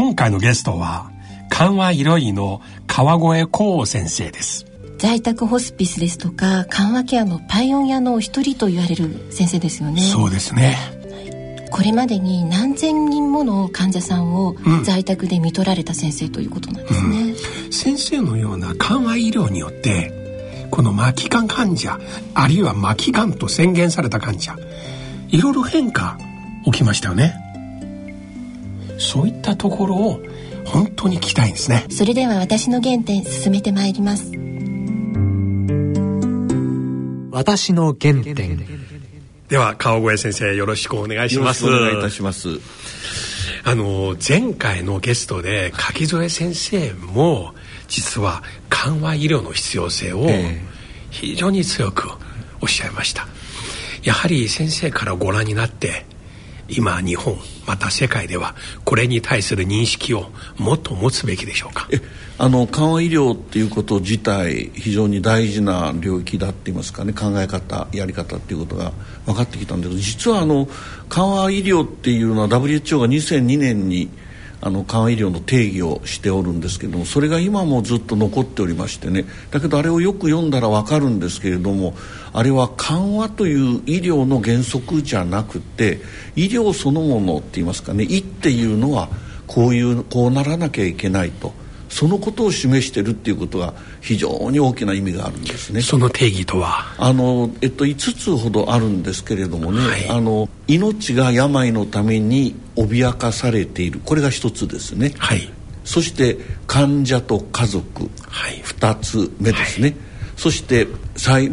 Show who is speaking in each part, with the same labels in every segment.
Speaker 1: 今回のゲストは緩和医療医の川越光先生です。
Speaker 2: 在宅ホスピスですとか緩和ケアのパイオニアの一人と言われる先生ですよね。
Speaker 1: そうですね。
Speaker 2: これまでに何千人もの患者さんを在宅で見取られた先生ということなんですね、
Speaker 1: うん、先生のような緩和医療によってこの末期がん患者あるいは末期がんと宣言された患者いろいろ変化起きましたよねそういったところを本当に聞きたいんですね。
Speaker 2: それでは私の原点進めてまいります。
Speaker 3: 私の原点。
Speaker 1: では川越先生よろしくお願いします。
Speaker 4: お願いいたします。
Speaker 1: あの前回のゲストで柿添先生も実は緩和医療の必要性を非常に強くおっしゃいました、やはり先生からご覧になって今日本また世界ではこれに対する認識をもっと持つべきでしょうか？
Speaker 4: あの緩和医療っていうこと自体非常に大事な領域だって言いますかね。考え方やり方っていうことが分かってきたんですけど実はあの緩和医療っていうのは WHO が2002年にあの緩和医療の定義をしておるんですけどもそれが今もずっと残っておりましてね。だけどあれをよく読んだら分かるんですけれどもあれは緩和という医療の原則じゃなくて医療そのものって言いますかね。医っていうのはこういうこうならなきゃいけないと。そのことを示してるっていうことが非常に大きな意味があるんですね。
Speaker 1: その定義とは？
Speaker 4: あの、えっと、5つほどあるんですけれどもね、はい、あの命が病のために脅かされている。これが1つですね。
Speaker 1: はい、
Speaker 4: そして患者と家族、
Speaker 1: はい、
Speaker 4: 2つ目ですね。はい、そして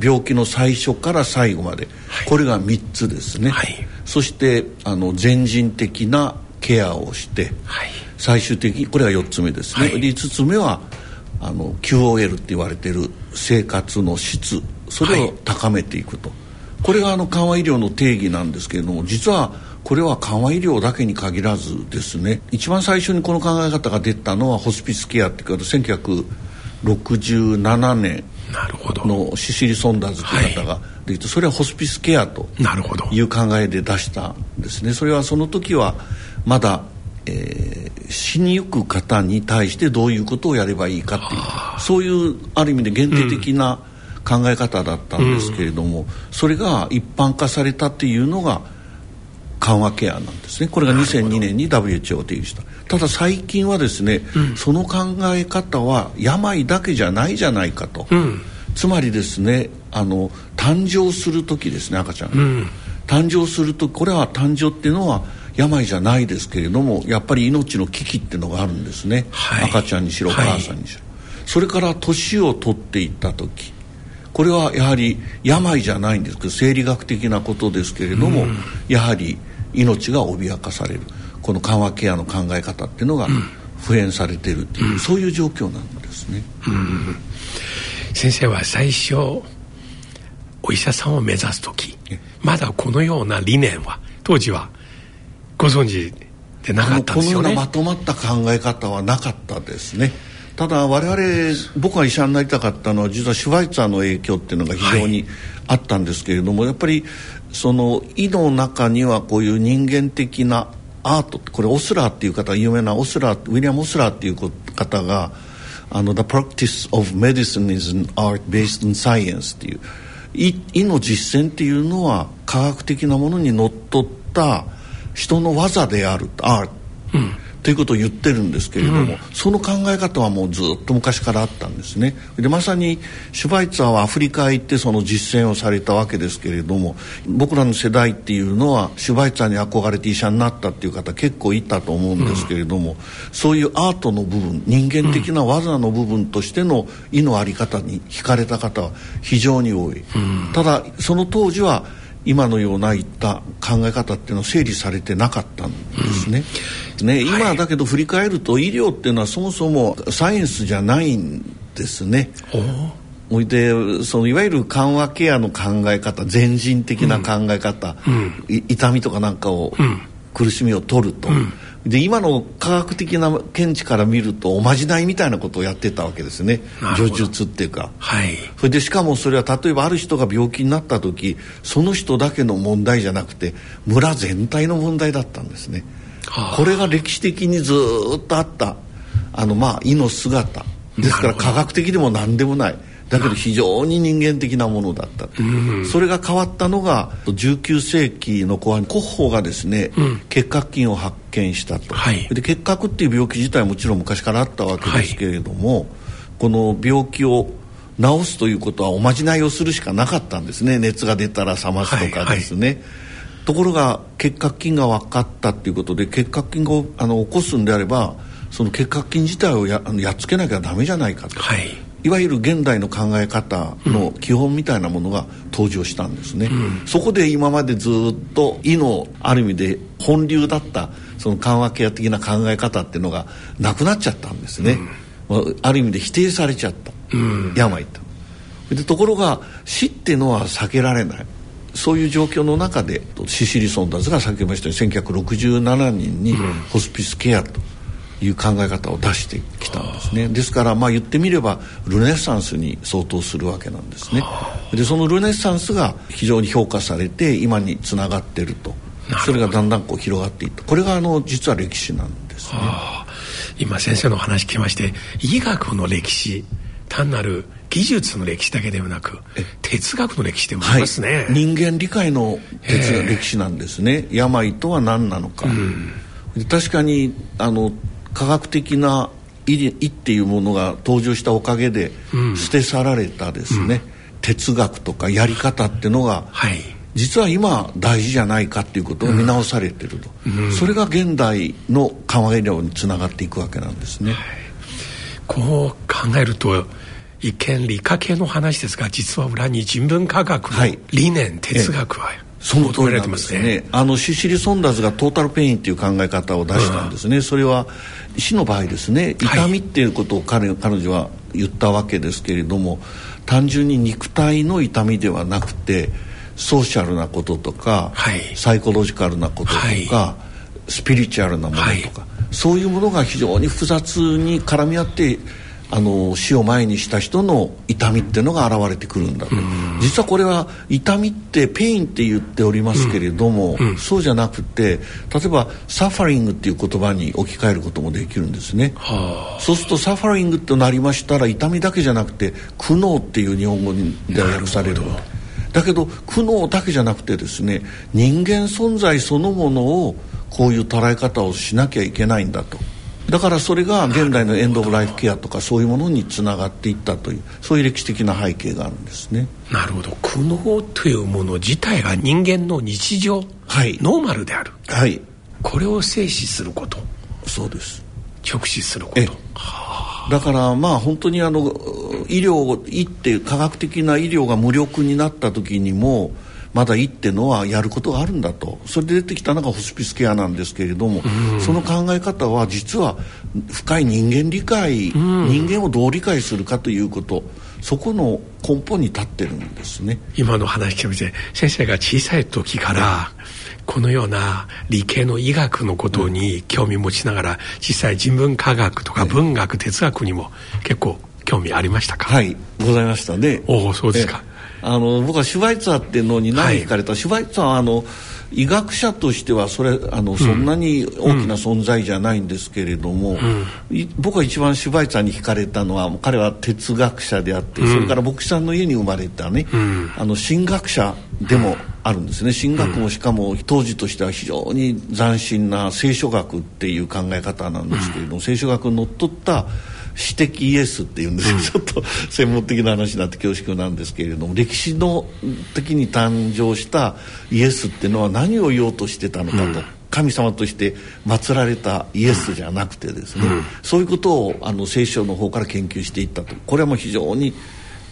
Speaker 4: 病気の最初から最後まで、これが3つですね。そしてあの全人的なケアをして、最終的にこれが4つ目ですね、はい、5つ目はあの QOL って言われてる生活の質。それを高めていくと、はい、これがあの緩和医療の定義なんですけれども実はこれは緩和医療だけに限らずですね一番最初にこの考え方が出たのはホスピスケアっていうか1967年のシシリ・ソンダーズという方ができて、それはホスピスケアという考えで出したんですね。それはその時はまだえー、死にゆく方に対してどういうことをやればいいかっていうそういうある意味で限定的な考え方だったんですけれども、うん、それが一般化されたっていうのが緩和ケアなんですね。これが2002年に WHO を定義したただ最近はですね、うん、その考え方は病だけじゃないじゃないかと、うん、つまりですねあの誕生する時ですね赤ちゃんが、誕生するとこれは誕生っていうのは病じゃないですけれどもやっぱり命の危機っていうのがあるんですね、はい、赤ちゃんにしろ母さんにしろ、はい、それから年を取っていった時。これはやはり病じゃないんですけど生理学的なことですけれども、うん、やはり命が脅かされる。この緩和ケアの考え方っていうのが普遍されているっていう、うん、そういう状況なんですね、
Speaker 1: うん、先生は最初お医者さんを目指す時まだこのような理念は当時はご存知でなかったんですよ
Speaker 4: ね。このようなまとまった考え方はなかったですねただ我々僕が医者になりたかったのは実はシュバイツァーの影響っていうのが非常にあったんですけれども、はい、やっぱりその胃の中にはこういう人間的なアートこれオスラーっていう方有名なオスラーウィリアム・オスラーっていう方があの「The practice of medicine is an art based on science」っていう胃の実践っていうのは科学的なものにのっとった人の技であるアート、うん、ということを言ってるんですけれども、うん、その考え方はもうずっと昔からあったんですね。でまさにシュバイツァーはアフリカへ行ってその実践をされたわけですけれども僕らの世代っていうのはシュバイツァーに憧れて医者になったっていう方結構いたと思うんですけれども、うん、そういうアートの部分人間的な技の部分としての医の在り方に惹かれた方は非常に多い、ただその当時は今のようないった考え方っていうのは整理されてなかったんですね、
Speaker 1: うん、
Speaker 4: ね、今だけど振り返ると医療っていうのはそもそもサイエンスじゃないんですね。おいでそのいわゆる緩和ケアの考え方全人的な考え方、うん、痛みとかなんかを、うん、苦しみを取ると、うん、で今の科学的な見地から見るとおまじないみたいなことをやってたわけですね。叙述っていうか、はい、それでしかもそれは例えばある人が病気になった時その人だけの問題じゃなくて村全体の問題だったんですね、はあ、これが歴史的にずっとあった。あのまあ胃の姿。ですから科学的でも何でもない。だけど非常に人間的なものだった、う。ん、それが変わったのが19世紀の後半コッホがですね、うん、結核菌を発見したと、はい、で結核っていう病気自体はもちろん昔からあったわけですけれども、はい、この病気を治すということはおまじないをするしかなかったんですね。熱が出たら冷ますとかですね、はいはい、ところが結核菌が分かったっていうことで結核菌をあの起こすんであればその結核菌自体をややっつけなきゃダメじゃないかと、はい、いわゆる現代の考え方の基本みたいなものが登場したんですね、うん、そこで今までずっと医のある意味で本流だったその緩和ケア的な考え方っていうのがなくなっちゃったんですね、うん、ある意味で否定されちゃった、うん、病と。でところが死っていうのは避けられないそういう状況の中でシシリ・ソンダーズが先ほど言いましたように1967年にホスピスケアと、いう考え方を出してきたんですね。ですからまあ言ってみればルネッサンスに相当するわけなんですね。でそのルネッサンスが非常に評価されて今につながってると。それがだんだんこう広がっていった。これがあの実は歴史なんですね。
Speaker 1: 今先生のお話聞きまして医学の歴史単なる技術の歴史だけではなく哲学の歴史でもありますね、
Speaker 4: はい、人間理解の哲歴史なんですね。病とは何なのか、うん、確かにあの科学的な意っていうものが登場したおかげで捨て去られたですね、うん、哲学とかやり方っていうのが、はい、実は今大事じゃないかっていうことを見直されてると、うん、それが現代の緩和医療につながっていくわけなんですね。はい、
Speaker 1: こう考えると一見理科系の話ですが実は裏に人文科学の理念、はい、哲学は
Speaker 4: その通りなんですね。あのシシリ・ソンダーズがトータルペインっていう考え方を出したんですね、うん、それは死の場合ですね。痛みっていうことを彼,、彼女は言ったわけですけれども単純に肉体の痛みではなくてソーシャルなこととか、はい、 psychological なこととか、はい、スピリチュアルなものとか、はい、そういうものが非常に複雑に絡み合ってあの死を前にした人の痛みっていうのが現れてくるんだと、実はこれは痛みって pain って言っておりますけれども、うん。うん、そうじゃなくて例えば suffering っていう言葉に置き換えることもできるんですね、はあ、そうすると suffering となりましたら痛みだけじゃなくて苦悩っていう日本語で訳される。だけど苦悩だけじゃなくてですね人間存在そのものをこういう捉え方をしなきゃいけないんだと。だからそれが現代のエンド・オブ・ライフケアとかそういうものにつながっていったというそういう歴史的な背景があるんですね。
Speaker 1: なるほど。苦悩というもの自体が人間の日常、はい、ノーマルである、はい、これを静止すること。
Speaker 4: そうです。
Speaker 1: 直視すること。
Speaker 4: だからまあ本当にあの医療医って科学的な医療が無力になった時にもまだいいっていうのはやることがあるんだと。それで出てきたのがホスピスケアなんですけれども、その考え方は実は深い人間理解、人間をどう理解するかということそこの根本に立ってるんですね。
Speaker 1: 今の話聞いて先生が小さい時から、このような理系の医学のことに興味持ちながら実際人文科学とか文学、哲学にも結構興味ありましたか？
Speaker 4: はいございましたね。
Speaker 1: おおそうですか。
Speaker 4: あの僕はシュバイツァーっていうのに何聞かれた、はい、シュバイツァーはあの医学者としてはそれあの、うん、そんなに大きな存在じゃないんですけれども、うん、僕は一番シュバイツァーに惹かれたのは彼は哲学者であって、うん、それから牧師さんの家に生まれたね、あの神学者でもあるんですね。神学もしかも当時としては非常に斬新な聖書学っていう考え方なんですけれども、聖書学にのっとった私的イエスっていうんです。ちょっと専門的な話になって恐縮なんですけれども歴史の時に誕生したイエスっていうのは何を言おうとしてたのかと。神様として祀られたイエスじゃなくてですね、うん、そういうことをあの聖書の方から研究していったと。これはもう非常に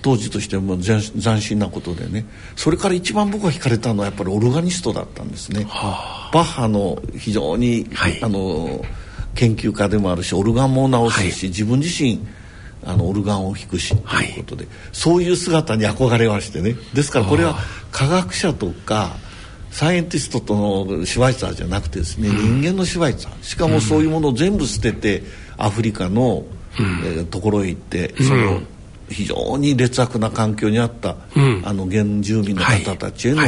Speaker 4: 当時としても斬新なことでね。それから一番僕が惹かれたのはやっぱりオルガニストだったんですね。はあ、バッハの非常に、はい、あの研究家でもあるしオルガンも直すし、はい、自分自身あのオルガンを弾くしということで、はい、そういう姿に憧れましてね。ですからこれは科学者とかサイエンティストとのシュワイツァーじゃなくてですね、うん、人間のシュワイツァー。しかもそういうものを全部捨ててアフリカの、うん、えー、ところへ行って、その非常に劣悪な環境にあった、うん、あの原住民の方たちへの、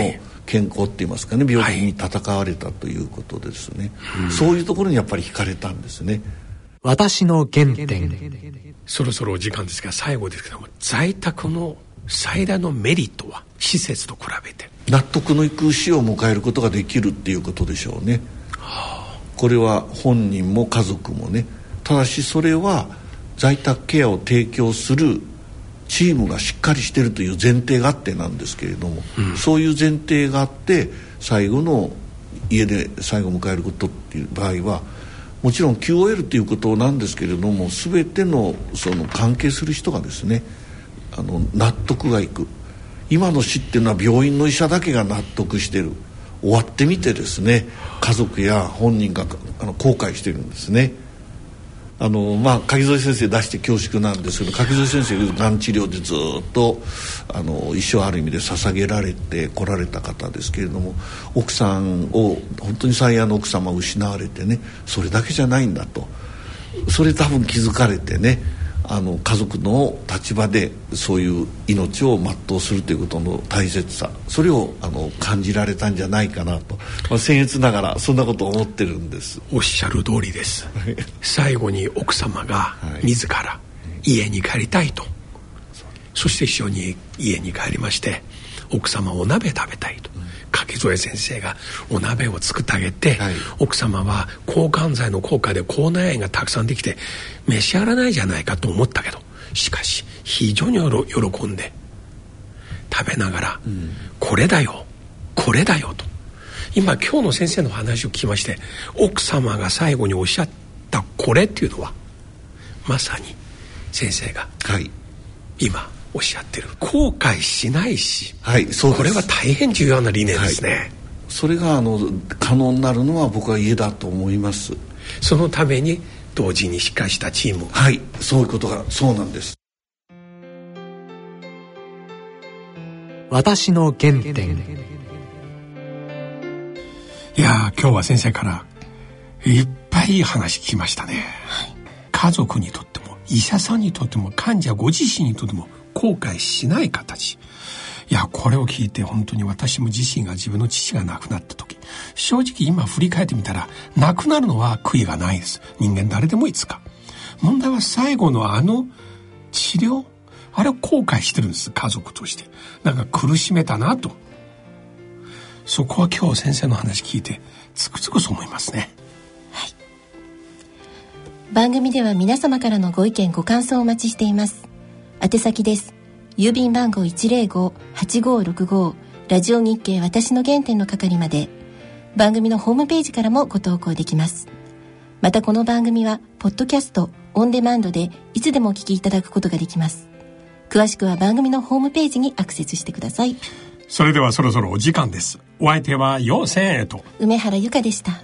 Speaker 4: 健康って言いますかね病気に戦われたということですね、はい、そういうところにやっぱり惹かれたんですね。
Speaker 3: 私の原点。
Speaker 1: そろそろお時間ですが最後ですけども在宅の最大のメリットは施設と比べて。
Speaker 4: 納得のいく死を迎えることができるっていうことでしょうね、はあ、これは本人も家族もね。ただしそれは在宅ケアを提供するチームがしっかりしてるという前提があってなんですけれども、うん、そういう前提があって最後の家で最後を迎えることっていう場合はもちろん QOL ということなんですけれども全てのその関係する人がですねあの納得がいく。今の死っていうのは病院の医者だけが納得してる。終わってみてですね家族や本人があの後悔してるんですね。あのまあ柿添先生出して恐縮なんですけど柿添先生がん治療でずっとあの一生ある意味で捧げられてこられた方ですけれども奥さんを本当に最愛の奥様を失われてねそれだけじゃないんだと。それ多分気づかれてねあの家族の立場でそういう命を全うするということの大切さそれをあの感じられたんじゃないかなと、まあ、僭越ながらそんなことを思ってるんです。
Speaker 1: おっしゃる通りです。最後に奥様が自ら家に帰りたいと、はい、そして一緒に家に帰りまして奥様お鍋食べたいと。柿添先生がお鍋を作ってあげて、はい、奥様は抗がん剤の効果で口内炎がたくさんできて召し上がらないじゃないかと思ったけどしかし非常に喜んで食べながら、うん、これだよこれだよと。今今日の先生の話を聞きまして奥様が最後におっしゃったこれっていうのはまさに先生が今おっしゃってる。後悔しないし、はい、そうこれは大変重要な理念ですね、はい、
Speaker 4: それがあの可能になるのは僕は家だと思います。
Speaker 1: そのために同時にしっかりしたチーム
Speaker 4: はいそういうことがそうなんです。
Speaker 3: 私の原点。
Speaker 1: いや今日は先生からいっぱい話聞きましたね、はい、家族にとっても医者さんにとっても患者ご自身にとっても後悔しない形。いや、これを聞いて本当に私も自身が自分の父が亡くなった時、正直今振り返ってみたら、亡くなるのは悔いがないです。人間誰でもいつか。問題は最後のあの治療あれを後悔してるんです、家族として。なんか苦しめたなと。そこは今日先生の話聞いて、つくづくそう思いますね。はい。
Speaker 2: 番組では皆様からのご意見ご感想をお待ちしています。宛先です。郵便番号105-8565ラジオ日経私の原点の係まで。番組のホームページからもご投稿できます。またこの番組はポッドキャストオンデマンドでいつでもお聞きいただくことができます。詳しくは番組のホームページにアクセスしてください。
Speaker 1: それではそろそろお時間です。お相手は陽千恵と。
Speaker 2: 梅原由香でした